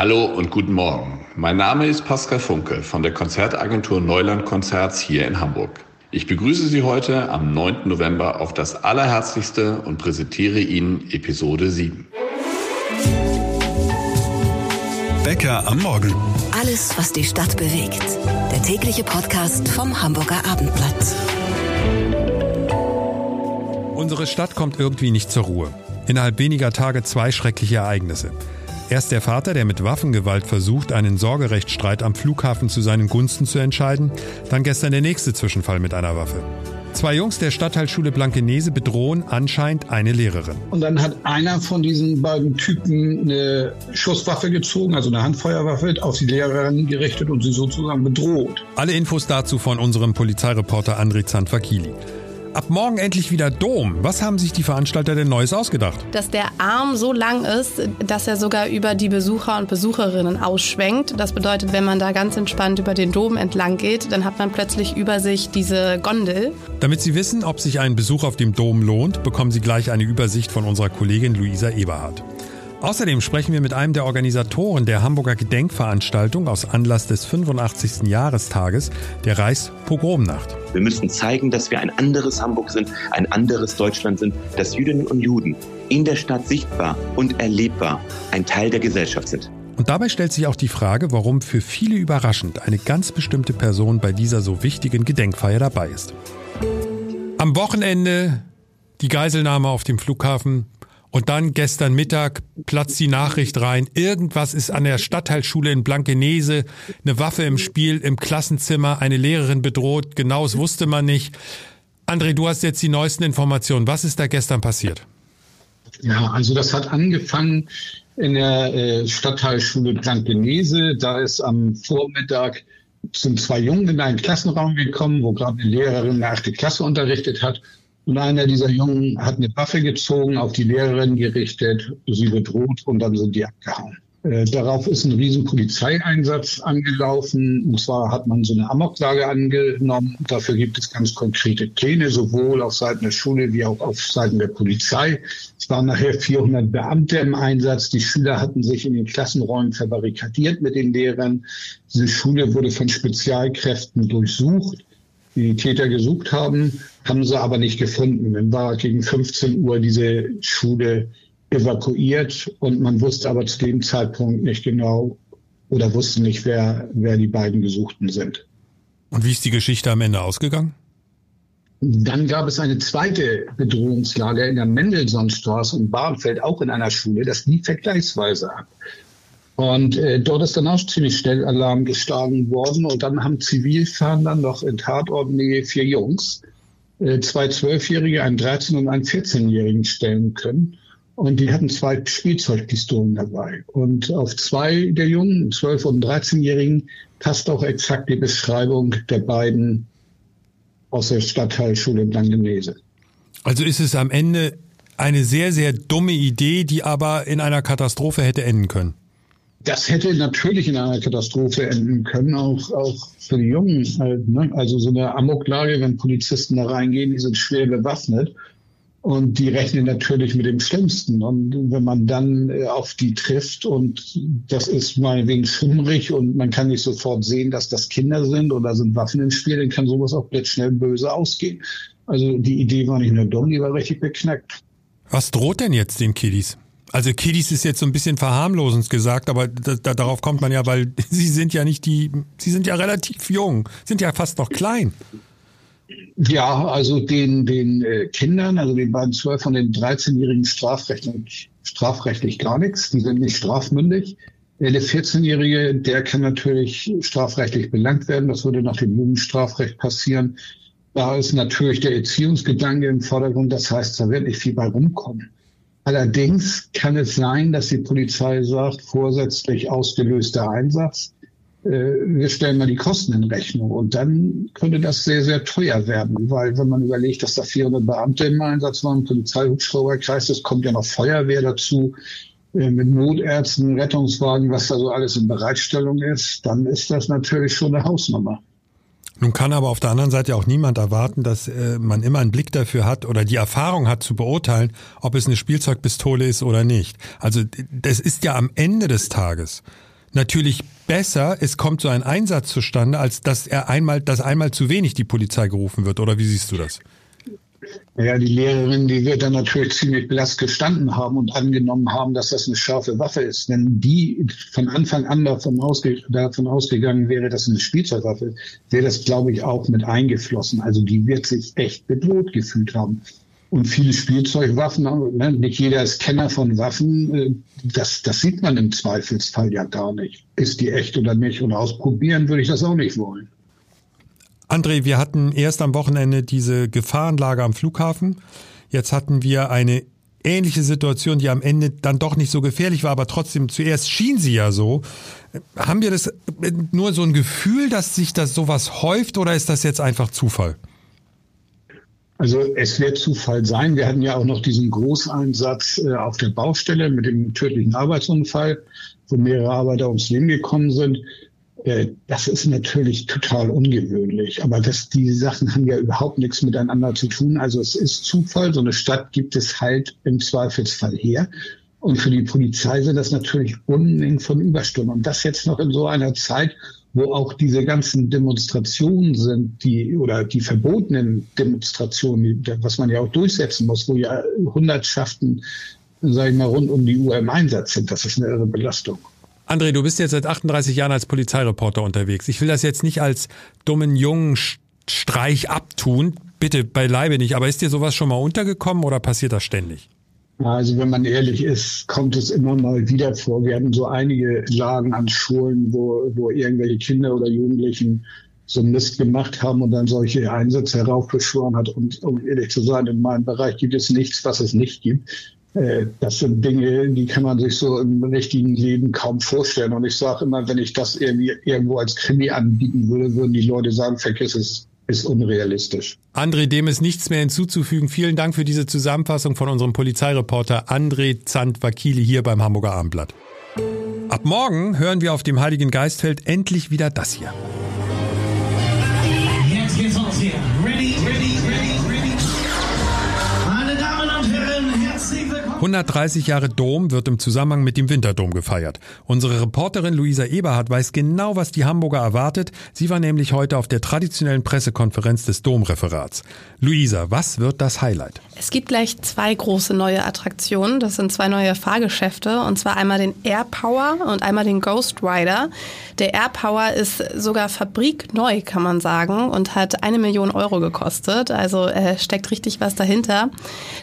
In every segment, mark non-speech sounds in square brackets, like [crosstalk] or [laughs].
Hallo und guten Morgen. Mein Name ist Pascal Funke von der Konzertagentur Neuland Konzerts hier in Hamburg. Ich begrüße Sie heute am 9. November auf das Allerherzlichste und präsentiere Ihnen Episode 7. Bäcker am Morgen. Alles, was die Stadt bewegt. Der tägliche Podcast vom Hamburger Abendblatt. Unsere Stadt kommt irgendwie nicht zur Ruhe. Innerhalb weniger Tage zwei schreckliche Ereignisse. Erst der Vater, der mit Waffengewalt versucht, einen Sorgerechtsstreit am Flughafen zu seinen Gunsten zu entscheiden. Dann gestern der nächste Zwischenfall mit einer Waffe. Zwei Jungs der Stadtteilschule Blankenese bedrohen anscheinend eine Lehrerin. Und dann hat einer von diesen beiden Typen eine Schusswaffe gezogen, also eine Handfeuerwaffe, auf die Lehrerin gerichtet und sie sozusagen bedroht. Alle Infos dazu von unserem Polizeireporter André Zanfakili. Ab morgen endlich wieder Dom. Was haben sich die Veranstalter denn Neues ausgedacht? Dass der Arm so lang ist, dass er sogar über die Besucher und Besucherinnen ausschwenkt. Das bedeutet, wenn man da ganz entspannt über den Dom entlang geht, dann hat man plötzlich über sich diese Gondel. Damit Sie wissen, ob sich ein Besuch auf dem Dom lohnt, bekommen Sie gleich eine Übersicht von unserer Kollegin Luisa Eberhardt. Außerdem sprechen wir mit einem der Organisatoren der Hamburger Gedenkveranstaltung aus Anlass des 85. Jahrestages der Reichspogromnacht. Wir müssen zeigen, dass wir ein anderes Hamburg sind, ein anderes Deutschland sind, dass Jüdinnen und Juden in der Stadt sichtbar und erlebbar ein Teil der Gesellschaft sind. Und dabei stellt sich auch die Frage, warum für viele überraschend eine ganz bestimmte Person bei dieser so wichtigen Gedenkfeier dabei ist. Am Wochenende die Geiselnahme auf dem Flughafen und dann gestern Mittag platzt die Nachricht rein, irgendwas ist an der Stadtteilschule in Blankenese, eine Waffe im Spiel, im Klassenzimmer, eine Lehrerin bedroht, genaues wusste man nicht. André, du hast jetzt die neuesten Informationen. Was ist da gestern passiert? Ja, also das hat angefangen in der äh, Stadtteilschule Blankenese. Da ist am Vormittag sind zwei Jungen in einen Klassenraum gekommen, wo gerade eine Lehrerin eine achte Klasse unterrichtet hat. Und einer dieser Jungen hat eine Waffe gezogen, auf die Lehrerin gerichtet, sie bedroht und dann sind die abgehauen. Äh, darauf ist ein riesen Polizeieinsatz angelaufen. Und zwar hat man so eine Amoklage angenommen. Dafür gibt es ganz konkrete Pläne, sowohl auf Seiten der Schule wie auch auf Seiten der Polizei. Es waren nachher 400 Beamte im Einsatz. Die Schüler hatten sich in den Klassenräumen verbarrikadiert mit den Lehrern. Diese Schule wurde von Spezialkräften durchsucht die Täter gesucht haben, haben sie aber nicht gefunden. Dann war gegen 15 Uhr diese Schule evakuiert und man wusste aber zu dem Zeitpunkt nicht genau oder wusste nicht, wer, wer die beiden Gesuchten sind. Und wie ist die Geschichte am Ende ausgegangen? Dann gab es eine zweite Bedrohungslage in der Mendelssohnstraße in Bahnfeld, auch in einer Schule. Das lief vergleichsweise ab. Und äh, dort ist dann auch ziemlich schnell Alarm geschlagen worden. Und dann haben Zivilfahnder noch in Tatortnähe vier Jungs, äh, zwei Zwölfjährige, einen 13- und einen 14-Jährigen stellen können. Und die hatten zwei Spielzeugpistolen dabei. Und auf zwei der Jungen, 12- und 13-Jährigen, passt auch exakt die Beschreibung der beiden aus der Stadtteilschule in Blankenese. Also ist es am Ende eine sehr, sehr dumme Idee, die aber in einer Katastrophe hätte enden können. Das hätte natürlich in einer Katastrophe enden können, auch, auch für die Jungen. Halt, ne? Also so eine Amoklage, wenn Polizisten da reingehen, die sind schwer bewaffnet und die rechnen natürlich mit dem Schlimmsten. Und wenn man dann äh, auf die trifft und das ist meinetwegen schummrig und man kann nicht sofort sehen, dass das Kinder sind oder sind Waffen im Spiel, dann kann sowas auch blitzschnell böse ausgehen. Also die Idee war nicht nur dumm, die war richtig beknackt. Was droht denn jetzt den Kiddies? Also Kiddies ist jetzt so ein bisschen verharmlosend gesagt, aber da, da, darauf kommt man ja, weil [laughs] sie sind ja nicht die, sie sind ja relativ jung, sind ja fast noch klein. Ja, also den, den äh, Kindern, also den beiden 12 und den 13-Jährigen strafrechtlich, strafrechtlich gar nichts. Die sind nicht strafmündig. Der 14-Jährige, der kann natürlich strafrechtlich belangt werden. Das würde nach dem Jugendstrafrecht passieren. Da ist natürlich der Erziehungsgedanke im Vordergrund. Das heißt, da wird nicht viel bei rumkommen. Allerdings kann es sein, dass die Polizei sagt, vorsätzlich ausgelöster Einsatz, äh, wir stellen mal die Kosten in Rechnung. Und dann könnte das sehr, sehr teuer werden, weil wenn man überlegt, dass da 400 Beamte im Einsatz waren, Polizeihubschrauberkreis, es kommt ja noch Feuerwehr dazu, äh, mit Notärzten, Rettungswagen, was da so alles in Bereitstellung ist, dann ist das natürlich schon eine Hausnummer. Nun kann aber auf der anderen Seite auch niemand erwarten, dass äh, man immer einen Blick dafür hat oder die Erfahrung hat zu beurteilen, ob es eine Spielzeugpistole ist oder nicht. Also das ist ja am Ende des Tages natürlich besser, es kommt so ein Einsatz zustande, als dass er einmal, dass einmal zu wenig die Polizei gerufen wird. Oder wie siehst du das? Ja, die Lehrerin, die wird dann natürlich ziemlich blass gestanden haben und angenommen haben, dass das eine scharfe Waffe ist. Wenn die von Anfang an davon, ausge davon ausgegangen wäre, dass es eine Spielzeugwaffe wäre das, glaube ich, auch mit eingeflossen. Also die wird sich echt bedroht gefühlt haben. Und viele Spielzeugwaffen, ne, nicht jeder ist Kenner von Waffen, äh, das, das sieht man im Zweifelsfall ja gar nicht. Ist die echt oder nicht? Und ausprobieren würde ich das auch nicht wollen. André, wir hatten erst am Wochenende diese Gefahrenlage am Flughafen. Jetzt hatten wir eine ähnliche Situation, die am Ende dann doch nicht so gefährlich war, aber trotzdem zuerst schien sie ja so. Haben wir das nur so ein Gefühl, dass sich das sowas häuft oder ist das jetzt einfach Zufall? Also es wird Zufall sein. Wir hatten ja auch noch diesen Großeinsatz äh, auf der Baustelle mit dem tödlichen Arbeitsunfall, wo mehrere Arbeiter ums Leben gekommen sind. Äh, das ist natürlich total ungewöhnlich. Aber das, die Sachen haben ja überhaupt nichts miteinander zu tun. Also es ist Zufall. So eine Stadt gibt es halt im Zweifelsfall her. Und für die Polizei sind das natürlich Unmengen von Überstunden. Und das jetzt noch in so einer Zeit, wo auch diese ganzen Demonstrationen sind, die oder die verbotenen Demonstrationen, was man ja auch durchsetzen muss, wo ja Hundertschaften, sage ich mal, rund um die Uhr im Einsatz sind. Das ist eine irre Belastung. André, du bist jetzt seit 38 Jahren als Polizeireporter unterwegs. Ich will das jetzt nicht als dummen jungen Streich abtun, bitte beileibe nicht, aber ist dir sowas schon mal untergekommen oder passiert das ständig? Also wenn man ehrlich ist, kommt es immer mal wieder vor. Wir hatten so einige Lagen an Schulen, wo, wo irgendwelche Kinder oder Jugendlichen so Mist gemacht haben und dann solche Einsätze heraufbeschworen hat. Und um ehrlich zu sein, in meinem Bereich gibt es nichts, was es nicht gibt. Äh, das sind Dinge, die kann man sich so im richtigen Leben kaum vorstellen. Und ich sage immer, wenn ich das irgendwie irgendwo als Krimi anbieten würde, würden die Leute sagen, vergiss es, ist unrealistisch. André, dem ist nichts mehr hinzuzufügen. Vielen Dank für diese Zusammenfassung von unserem Polizeireporter André Zandt-Wakili hier beim Hamburger Abendblatt. Ab morgen hören wir auf dem Heiligen Geistfeld endlich wieder das hier. 130 Jahre Dom wird im Zusammenhang mit dem Winterdom gefeiert. Unsere Reporterin Luisa Eberhardt weiß genau, was die Hamburger erwartet. Sie war nämlich heute auf der traditionellen Pressekonferenz des Domreferats. Luisa, was wird das Highlight? Es gibt gleich zwei große neue Attraktionen. Das sind zwei neue Fahrgeschäfte. Und zwar einmal den Air Power und einmal den Ghost Rider. Der Air Power ist sogar fabrikneu, kann man sagen, und hat eine Million Euro gekostet. Also äh, steckt richtig was dahinter.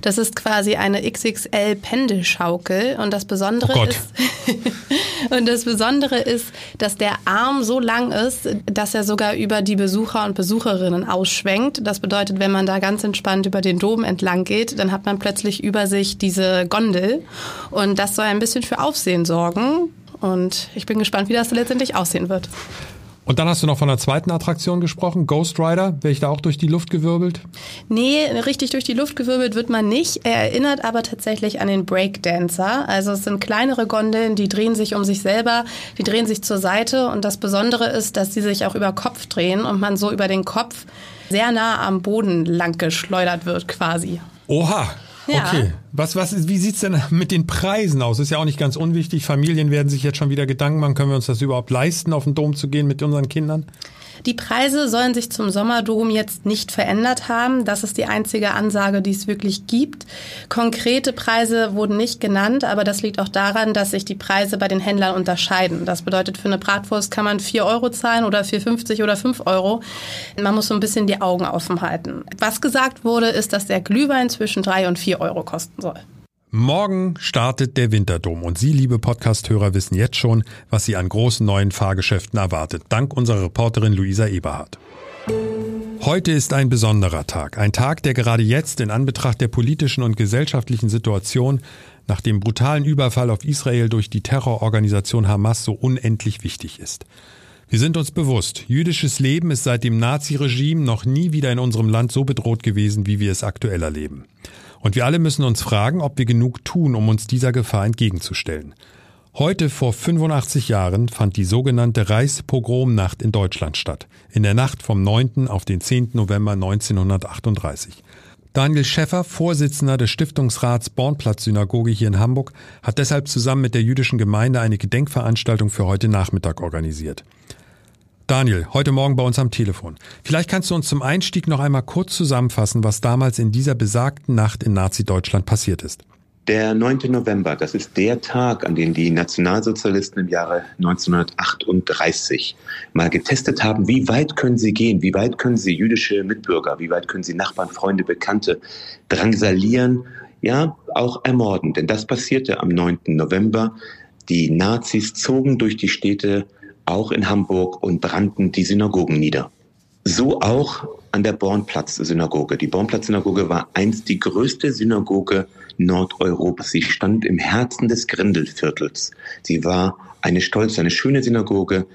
Das ist quasi eine XXL Pendelschaukel. Und das Besondere Oh ist, [laughs] und das Besondere ist, dass der Arm so lang ist, dass er sogar über die Besucher und Besucherinnen ausschwenkt. Das bedeutet, wenn man da ganz entspannt über den Dom entlang geht, dann hat man plötzlich über sich diese Gondel. Und das soll ein bisschen für Aufsehen sorgen. Und ich bin gespannt, wie das letztendlich aussehen wird. Und dann hast du noch von der zweiten Attraktion gesprochen, Ghost Rider. Wäre ich da auch durch die Luft gewirbelt? Nee, richtig durch die Luft gewirbelt wird man nicht. Er erinnert aber tatsächlich an den Breakdancer. Also es sind kleinere Gondeln, die drehen sich um sich selber, die drehen sich zur Seite. Und das Besondere ist, dass sie sich auch über Kopf drehen und man so über den Kopf sehr nah am Boden lang geschleudert wird quasi. Oha. Ja. Okay. Was, was, wie sieht's denn mit den Preisen aus? Ist ja auch nicht ganz unwichtig. Familien werden sich jetzt schon wieder Gedanken machen, können wir uns das überhaupt leisten, auf den Dom zu gehen mit unseren Kindern? Die Preise sollen sich zum Sommerdom jetzt nicht verändert haben. Das ist die einzige Ansage, die es wirklich gibt. Konkrete Preise wurden nicht genannt, aber das liegt auch daran, dass sich die Preise bei den Händlern unterscheiden. Das bedeutet, für eine Bratwurst kann man 4 Euro zahlen oder 4,50 oder 5 Euro. Man muss so ein bisschen die Augen offen halten. Was gesagt wurde, ist, dass der Glühwein zwischen 3 und 4 Euro kosten soll. Morgen startet der Winterdom und Sie, liebe Podcast-Hörer, wissen jetzt schon, was Sie an großen neuen Fahrgeschäften erwartet, dank unserer Reporterin Luisa Eberhardt. Heute ist ein besonderer Tag, ein Tag, der gerade jetzt in Anbetracht der politischen und gesellschaftlichen Situation nach dem brutalen Überfall auf Israel durch die Terrororganisation Hamas so unendlich wichtig ist. Wir sind uns bewusst, jüdisches Leben ist seit dem Naziregime noch nie wieder in unserem Land so bedroht gewesen, wie wir es aktuell erleben. Und wir alle müssen uns fragen, ob wir genug tun, um uns dieser Gefahr entgegenzustellen. Heute vor 85 Jahren fand die sogenannte Reichspogromnacht in Deutschland statt. In der Nacht vom 9. auf den 10. November 1938. Daniel Schäffer, Vorsitzender des Stiftungsrats Bornplatz-Synagoge hier in Hamburg, hat deshalb zusammen mit der jüdischen Gemeinde eine Gedenkveranstaltung für heute Nachmittag organisiert. Daniel, heute Morgen bei uns am Telefon. Vielleicht kannst du uns zum Einstieg noch einmal kurz zusammenfassen, was damals in dieser besagten Nacht in Nazi-Deutschland passiert ist. Der 9. November, das ist der Tag, an dem die Nationalsozialisten im Jahre 1938 mal getestet haben, wie weit können sie gehen, wie weit können sie jüdische Mitbürger, wie weit können sie Nachbarn, Freunde, Bekannte drangsalieren, ja, auch ermorden. Denn das passierte am 9. November. Die Nazis zogen durch die Städte, auch in Hamburg, und brannten die Synagogen nieder. So auch an der Bornplatz-Synagoge. Die Bornplatz-Synagoge war einst die größte Synagoge Nordeuropas. Sie stand im Herzen des Grindelviertels. Sie war eine stolze, eine schöne Synagoge.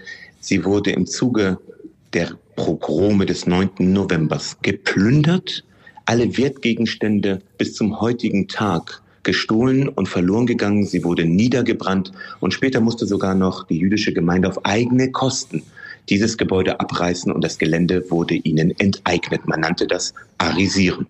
Sie wurde im Zuge der Pogrome des 9. Novembers geplündert, alle Wertgegenstände bis zum heutigen Tag gestohlen und verloren gegangen. Sie wurde niedergebrannt und später musste sogar noch die jüdische Gemeinde auf eigene Kosten dieses Gebäude abreißen und das Gelände wurde ihnen enteignet. Man nannte das Arisieren.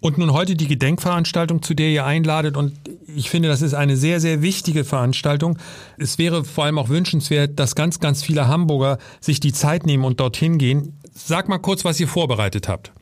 Und nun heute die Gedenkveranstaltung, zu der ihr einladet. Und ich finde, das ist eine sehr, sehr wichtige Veranstaltung. Es wäre vor allem auch wünschenswert, dass ganz, ganz viele Hamburger sich die Zeit nehmen und dorthin gehen. Sag mal kurz, was ihr vorbereitet habt.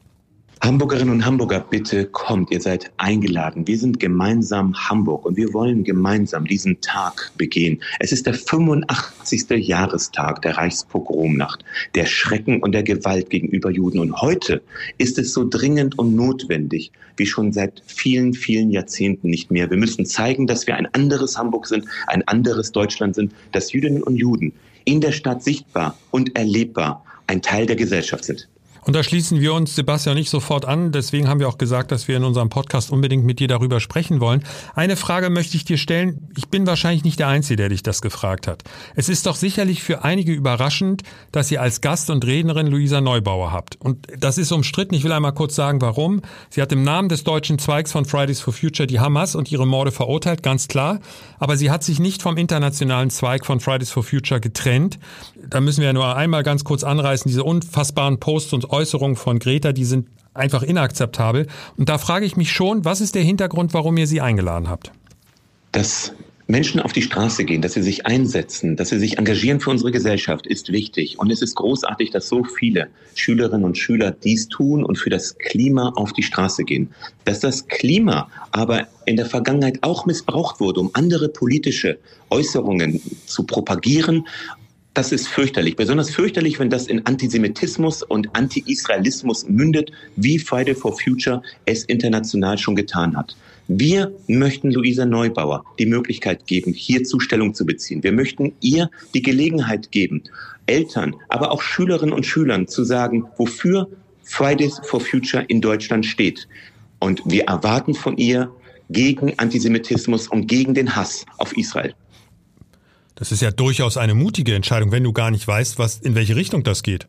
Hamburgerinnen und Hamburger, bitte kommt, ihr seid eingeladen. Wir sind gemeinsam Hamburg und wir wollen gemeinsam diesen Tag begehen. Es ist der 85. Jahrestag der Reichspogromnacht, der Schrecken und der Gewalt gegenüber Juden. Und heute ist es so dringend und notwendig wie schon seit vielen, vielen Jahrzehnten nicht mehr. Wir müssen zeigen, dass wir ein anderes Hamburg sind, ein anderes Deutschland sind, dass Jüdinnen und Juden in der Stadt sichtbar und erlebbar ein Teil der Gesellschaft sind. Und da schließen wir uns, Sebastian, nicht sofort an. Deswegen haben wir auch gesagt, dass wir in unserem Podcast unbedingt mit dir darüber sprechen wollen. Eine Frage möchte ich dir stellen. Ich bin wahrscheinlich nicht der Einzige, der dich das gefragt hat. Es ist doch sicherlich für einige überraschend, dass ihr als Gast und Rednerin Luisa Neubauer habt. Und das ist umstritten. Ich will einmal kurz sagen, warum. Sie hat im Namen des deutschen Zweigs von Fridays for Future die Hamas und ihre Morde verurteilt, ganz klar. Aber sie hat sich nicht vom internationalen Zweig von Fridays for Future getrennt. Da müssen wir ja nur einmal ganz kurz anreißen, diese unfassbaren Posts und Äußerungen von Greta, die sind einfach inakzeptabel. Und da frage ich mich schon, was ist der Hintergrund, warum ihr sie eingeladen habt? Dass Menschen auf die Straße gehen, dass sie sich einsetzen, dass sie sich engagieren für unsere Gesellschaft, ist wichtig. Und es ist großartig, dass so viele Schülerinnen und Schüler dies tun und für das Klima auf die Straße gehen. Dass das Klima aber in der Vergangenheit auch missbraucht wurde, um andere politische Äußerungen zu propagieren das ist fürchterlich. Besonders fürchterlich, wenn das in Antisemitismus und Anti-Israelismus mündet, wie Friday for Future es international schon getan hat. Wir möchten Luisa Neubauer die Möglichkeit geben, hier Zustellung zu beziehen. Wir möchten ihr die Gelegenheit geben, Eltern, aber auch Schülerinnen und Schülern zu sagen, wofür Fridays for Future in Deutschland steht. Und wir erwarten von ihr gegen Antisemitismus und gegen den Hass auf Israel. Das ist ja durchaus eine mutige Entscheidung, wenn du gar nicht weißt, was, in welche Richtung das geht.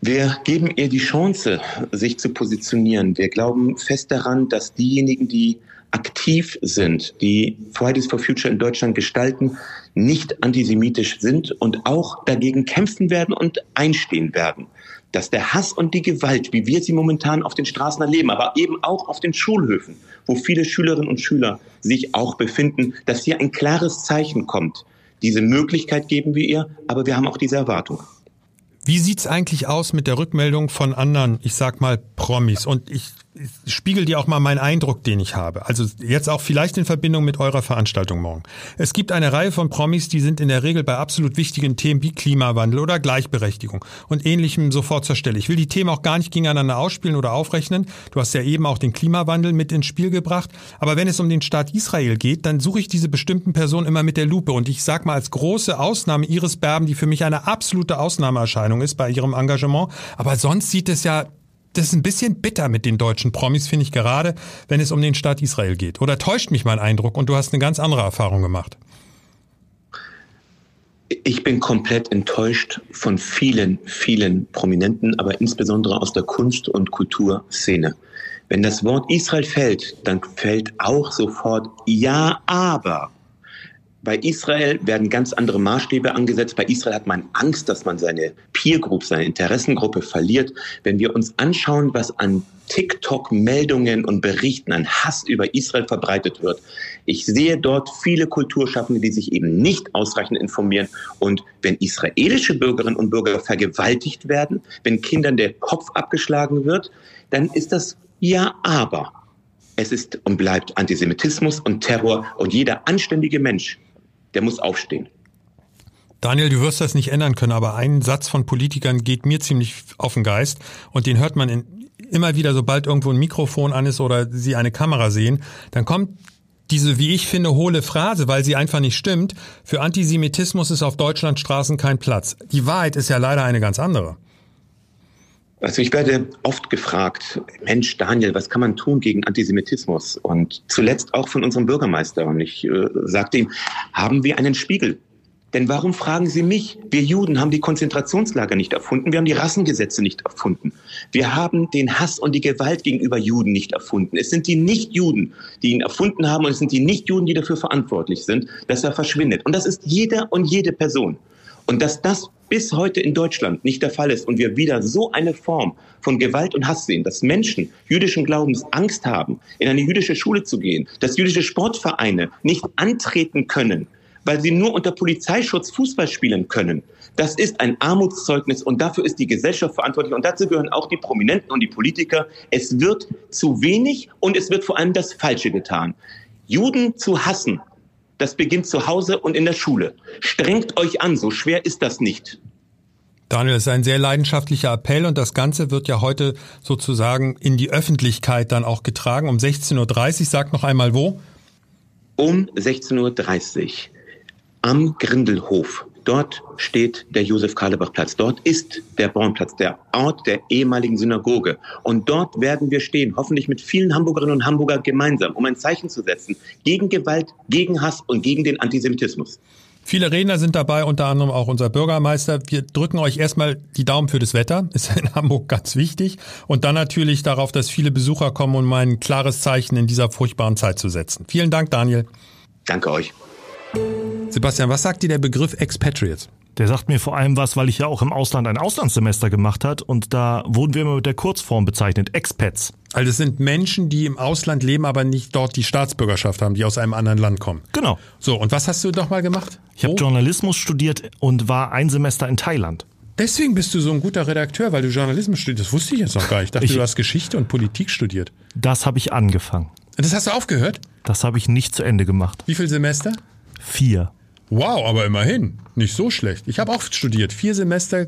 Wir geben ihr die Chance, sich zu positionieren. Wir glauben fest daran, dass diejenigen, die aktiv sind, die Fridays for Future in Deutschland gestalten, nicht antisemitisch sind und auch dagegen kämpfen werden und einstehen werden. Dass der Hass und die Gewalt, wie wir sie momentan auf den Straßen erleben, aber eben auch auf den Schulhöfen, wo viele Schülerinnen und Schüler sich auch befinden, dass hier ein klares Zeichen kommt. Diese Möglichkeit geben wir ihr, aber wir haben auch diese Erwartung. Wie sieht's eigentlich aus mit der Rückmeldung von anderen, ich sag mal Promis? Und ich spiegel dir auch mal meinen Eindruck, den ich habe. Also jetzt auch vielleicht in Verbindung mit eurer Veranstaltung morgen. Es gibt eine Reihe von Promis, die sind in der Regel bei absolut wichtigen Themen wie Klimawandel oder Gleichberechtigung und ähnlichem sofort zur Stelle. Ich will die Themen auch gar nicht gegeneinander ausspielen oder aufrechnen. Du hast ja eben auch den Klimawandel mit ins Spiel gebracht. Aber wenn es um den Staat Israel geht, dann suche ich diese bestimmten Personen immer mit der Lupe. Und ich sag mal als große Ausnahme Iris Berben, die für mich eine absolute Ausnahmeerscheinung ist bei ihrem Engagement. Aber sonst sieht es ja das ist ein bisschen bitter mit den deutschen Promis, finde ich gerade, wenn es um den Staat Israel geht. Oder täuscht mich mein Eindruck und du hast eine ganz andere Erfahrung gemacht? Ich bin komplett enttäuscht von vielen, vielen Prominenten, aber insbesondere aus der Kunst- und Kulturszene. Wenn das Wort Israel fällt, dann fällt auch sofort Ja, aber. Bei Israel werden ganz andere Maßstäbe angesetzt. Bei Israel hat man Angst, dass man seine Peer Group, seine Interessengruppe verliert. Wenn wir uns anschauen, was an TikTok-Meldungen und Berichten an Hass über Israel verbreitet wird, ich sehe dort viele Kulturschaffende, die sich eben nicht ausreichend informieren. Und wenn israelische Bürgerinnen und Bürger vergewaltigt werden, wenn Kindern der Kopf abgeschlagen wird, dann ist das ja aber. Es ist und bleibt Antisemitismus und Terror und jeder anständige Mensch der muss aufstehen. Daniel, du wirst das nicht ändern können, aber ein Satz von Politikern geht mir ziemlich auf den Geist und den hört man in, immer wieder, sobald irgendwo ein Mikrofon an ist oder sie eine Kamera sehen, dann kommt diese, wie ich finde, hohle Phrase, weil sie einfach nicht stimmt. Für Antisemitismus ist auf Deutschlandstraßen kein Platz. Die Wahrheit ist ja leider eine ganz andere. Also ich werde oft gefragt, Mensch, Daniel, was kann man tun gegen Antisemitismus? Und zuletzt auch von unserem Bürgermeister. Und ich äh, sagte ihm, haben wir einen Spiegel? Denn warum fragen Sie mich? Wir Juden haben die Konzentrationslager nicht erfunden. Wir haben die Rassengesetze nicht erfunden. Wir haben den Hass und die Gewalt gegenüber Juden nicht erfunden. Es sind die Nichtjuden, die ihn erfunden haben und es sind die Nichtjuden, die dafür verantwortlich sind, dass er verschwindet. Und das ist jeder und jede Person. Und dass das bis heute in Deutschland nicht der Fall ist und wir wieder so eine Form von Gewalt und Hass sehen, dass Menschen jüdischen Glaubens Angst haben, in eine jüdische Schule zu gehen, dass jüdische Sportvereine nicht antreten können, weil sie nur unter Polizeischutz Fußball spielen können. Das ist ein Armutszeugnis und dafür ist die Gesellschaft verantwortlich und dazu gehören auch die Prominenten und die Politiker. Es wird zu wenig und es wird vor allem das Falsche getan. Juden zu hassen, das beginnt zu Hause und in der Schule. Strengt euch an, so schwer ist das nicht. Daniel, es ist ein sehr leidenschaftlicher Appell und das Ganze wird ja heute sozusagen in die Öffentlichkeit dann auch getragen. Um 16.30 Uhr, sag noch einmal wo? Um 16.30 Uhr am Grindelhof Dort steht der Josef-Karlebach-Platz. Dort ist der Bornplatz, der Ort der ehemaligen Synagoge. Und dort werden wir stehen, hoffentlich mit vielen Hamburgerinnen und Hamburger gemeinsam, um ein Zeichen zu setzen gegen Gewalt, gegen Hass und gegen den Antisemitismus. Viele Redner sind dabei, unter anderem auch unser Bürgermeister. Wir drücken euch erstmal die Daumen für das Wetter, [laughs] ist in Hamburg ganz wichtig. Und dann natürlich darauf, dass viele Besucher kommen, um ein klares Zeichen in dieser furchtbaren Zeit zu setzen. Vielen Dank, Daniel. Danke euch. Sebastian, was sagt dir der Begriff Expatriates? Der sagt mir vor allem was, weil ich ja auch im Ausland ein Auslandssemester gemacht hat und da wurden wir immer mit der Kurzform bezeichnet, Expats. Also es sind Menschen, die im Ausland leben, aber nicht dort die Staatsbürgerschaft haben, die aus einem anderen Land kommen. Genau. So, und was hast du doch mal gemacht? Ich habe Journalismus studiert und war ein Semester in Thailand. Deswegen bist du so ein guter Redakteur, weil du Journalismus studierst. Das wusste ich jetzt noch gar nicht. Ich dachte, ich, du hast Geschichte und Politik studiert. Das habe ich angefangen. Und das hast du aufgehört? Das habe ich nicht zu Ende gemacht. Wie viel Semester? Vier. Wow, aber immerhin. Nicht so schlecht. Ich habe auch studiert. Vier Semester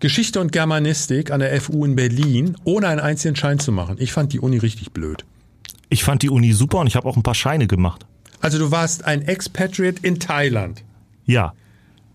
Geschichte und Germanistik an der FU in Berlin, ohne einen einzigen Schein zu machen. Ich fand die Uni richtig blöd. Ich fand die Uni super und ich habe auch ein paar Scheine gemacht. Also du warst ein Expatriate in Thailand. Ja.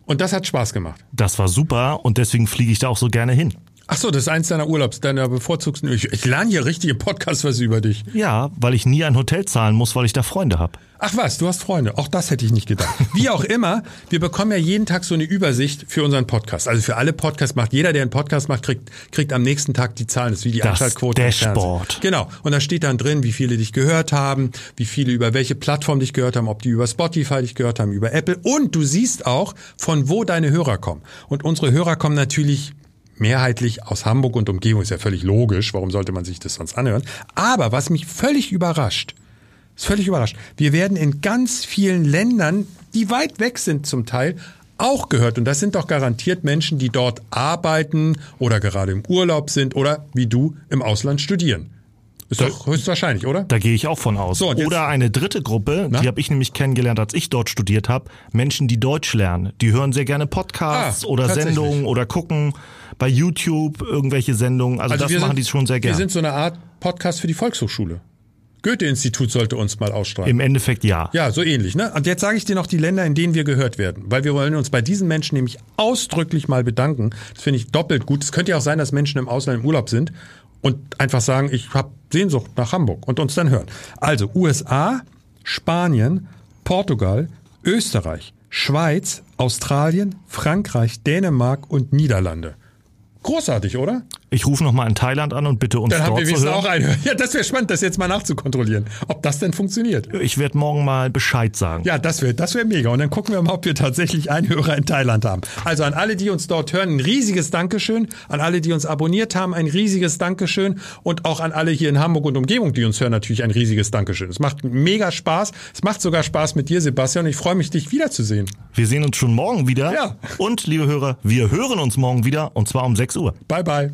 Und das hat Spaß gemacht. Das war super und deswegen fliege ich da auch so gerne hin. Ach so, das ist eins deiner Urlaubs, deiner bevorzugten. Ich, ich lerne hier richtige Podcasts was über dich. Ja, weil ich nie ein Hotel zahlen muss, weil ich da Freunde habe. Ach was, du hast Freunde. Auch das hätte ich nicht gedacht. Wie auch immer, wir bekommen ja jeden Tag so eine Übersicht für unseren Podcast. Also für alle Podcasts macht jeder, der einen Podcast macht, kriegt, kriegt am nächsten Tag die Zahlen. Das ist wie die das Einschaltquote. Dashboard. Genau. Und da steht dann drin, wie viele dich gehört haben, wie viele über welche Plattform dich gehört haben, ob die über Spotify dich gehört haben, über Apple. Und du siehst auch, von wo deine Hörer kommen. Und unsere Hörer kommen natürlich mehrheitlich aus Hamburg und Umgebung, ist ja völlig logisch, warum sollte man sich das sonst anhören. Aber was mich völlig überrascht, ist völlig überrascht, wir werden in ganz vielen Ländern, die weit weg sind zum Teil, auch gehört. Und das sind doch garantiert Menschen, die dort arbeiten oder gerade im Urlaub sind oder wie du im Ausland studieren. Ist da, doch höchstwahrscheinlich, oder? Da gehe ich auch von aus. So, oder eine dritte Gruppe, Na? die habe ich nämlich kennengelernt, als ich dort studiert habe. Menschen, die Deutsch lernen. Die hören sehr gerne Podcasts ah, oder Sendungen oder gucken bei YouTube irgendwelche Sendungen. Also, also das machen sind, die schon sehr gerne. Wir sind so eine Art Podcast für die Volkshochschule. Goethe-Institut sollte uns mal ausstrahlen. Im Endeffekt ja. Ja, so ähnlich. Ne? Und jetzt sage ich dir noch die Länder, in denen wir gehört werden. Weil wir wollen uns bei diesen Menschen nämlich ausdrücklich mal bedanken. Das finde ich doppelt gut. Es könnte ja auch sein, dass Menschen im Ausland im Urlaub sind und einfach sagen, ich habe Sehnsucht nach Hamburg und uns dann hören. Also USA, Spanien, Portugal, Österreich, Schweiz, Australien, Frankreich, Dänemark und Niederlande. Großartig, oder? Ich rufe nochmal in Thailand an und bitte uns Dann haben dort wir zu hören. auch eine. [laughs] Ja, das wäre spannend, das jetzt mal nachzukontrollieren, ob das denn funktioniert. Ich werde morgen mal Bescheid sagen. Ja, das wäre das wär mega. Und dann gucken wir mal, ob wir tatsächlich einen Hörer in Thailand haben. Also an alle, die uns dort hören, ein riesiges Dankeschön. An alle, die uns abonniert haben, ein riesiges Dankeschön. Und auch an alle hier in Hamburg und Umgebung, die uns hören, natürlich ein riesiges Dankeschön. Es macht mega Spaß. Es macht sogar Spaß mit dir, Sebastian. Und ich freue mich, dich wiederzusehen. Wir sehen uns schon morgen wieder. Ja. Und, liebe Hörer, wir hören uns morgen wieder und zwar um 6 Uhr. Bye, bye.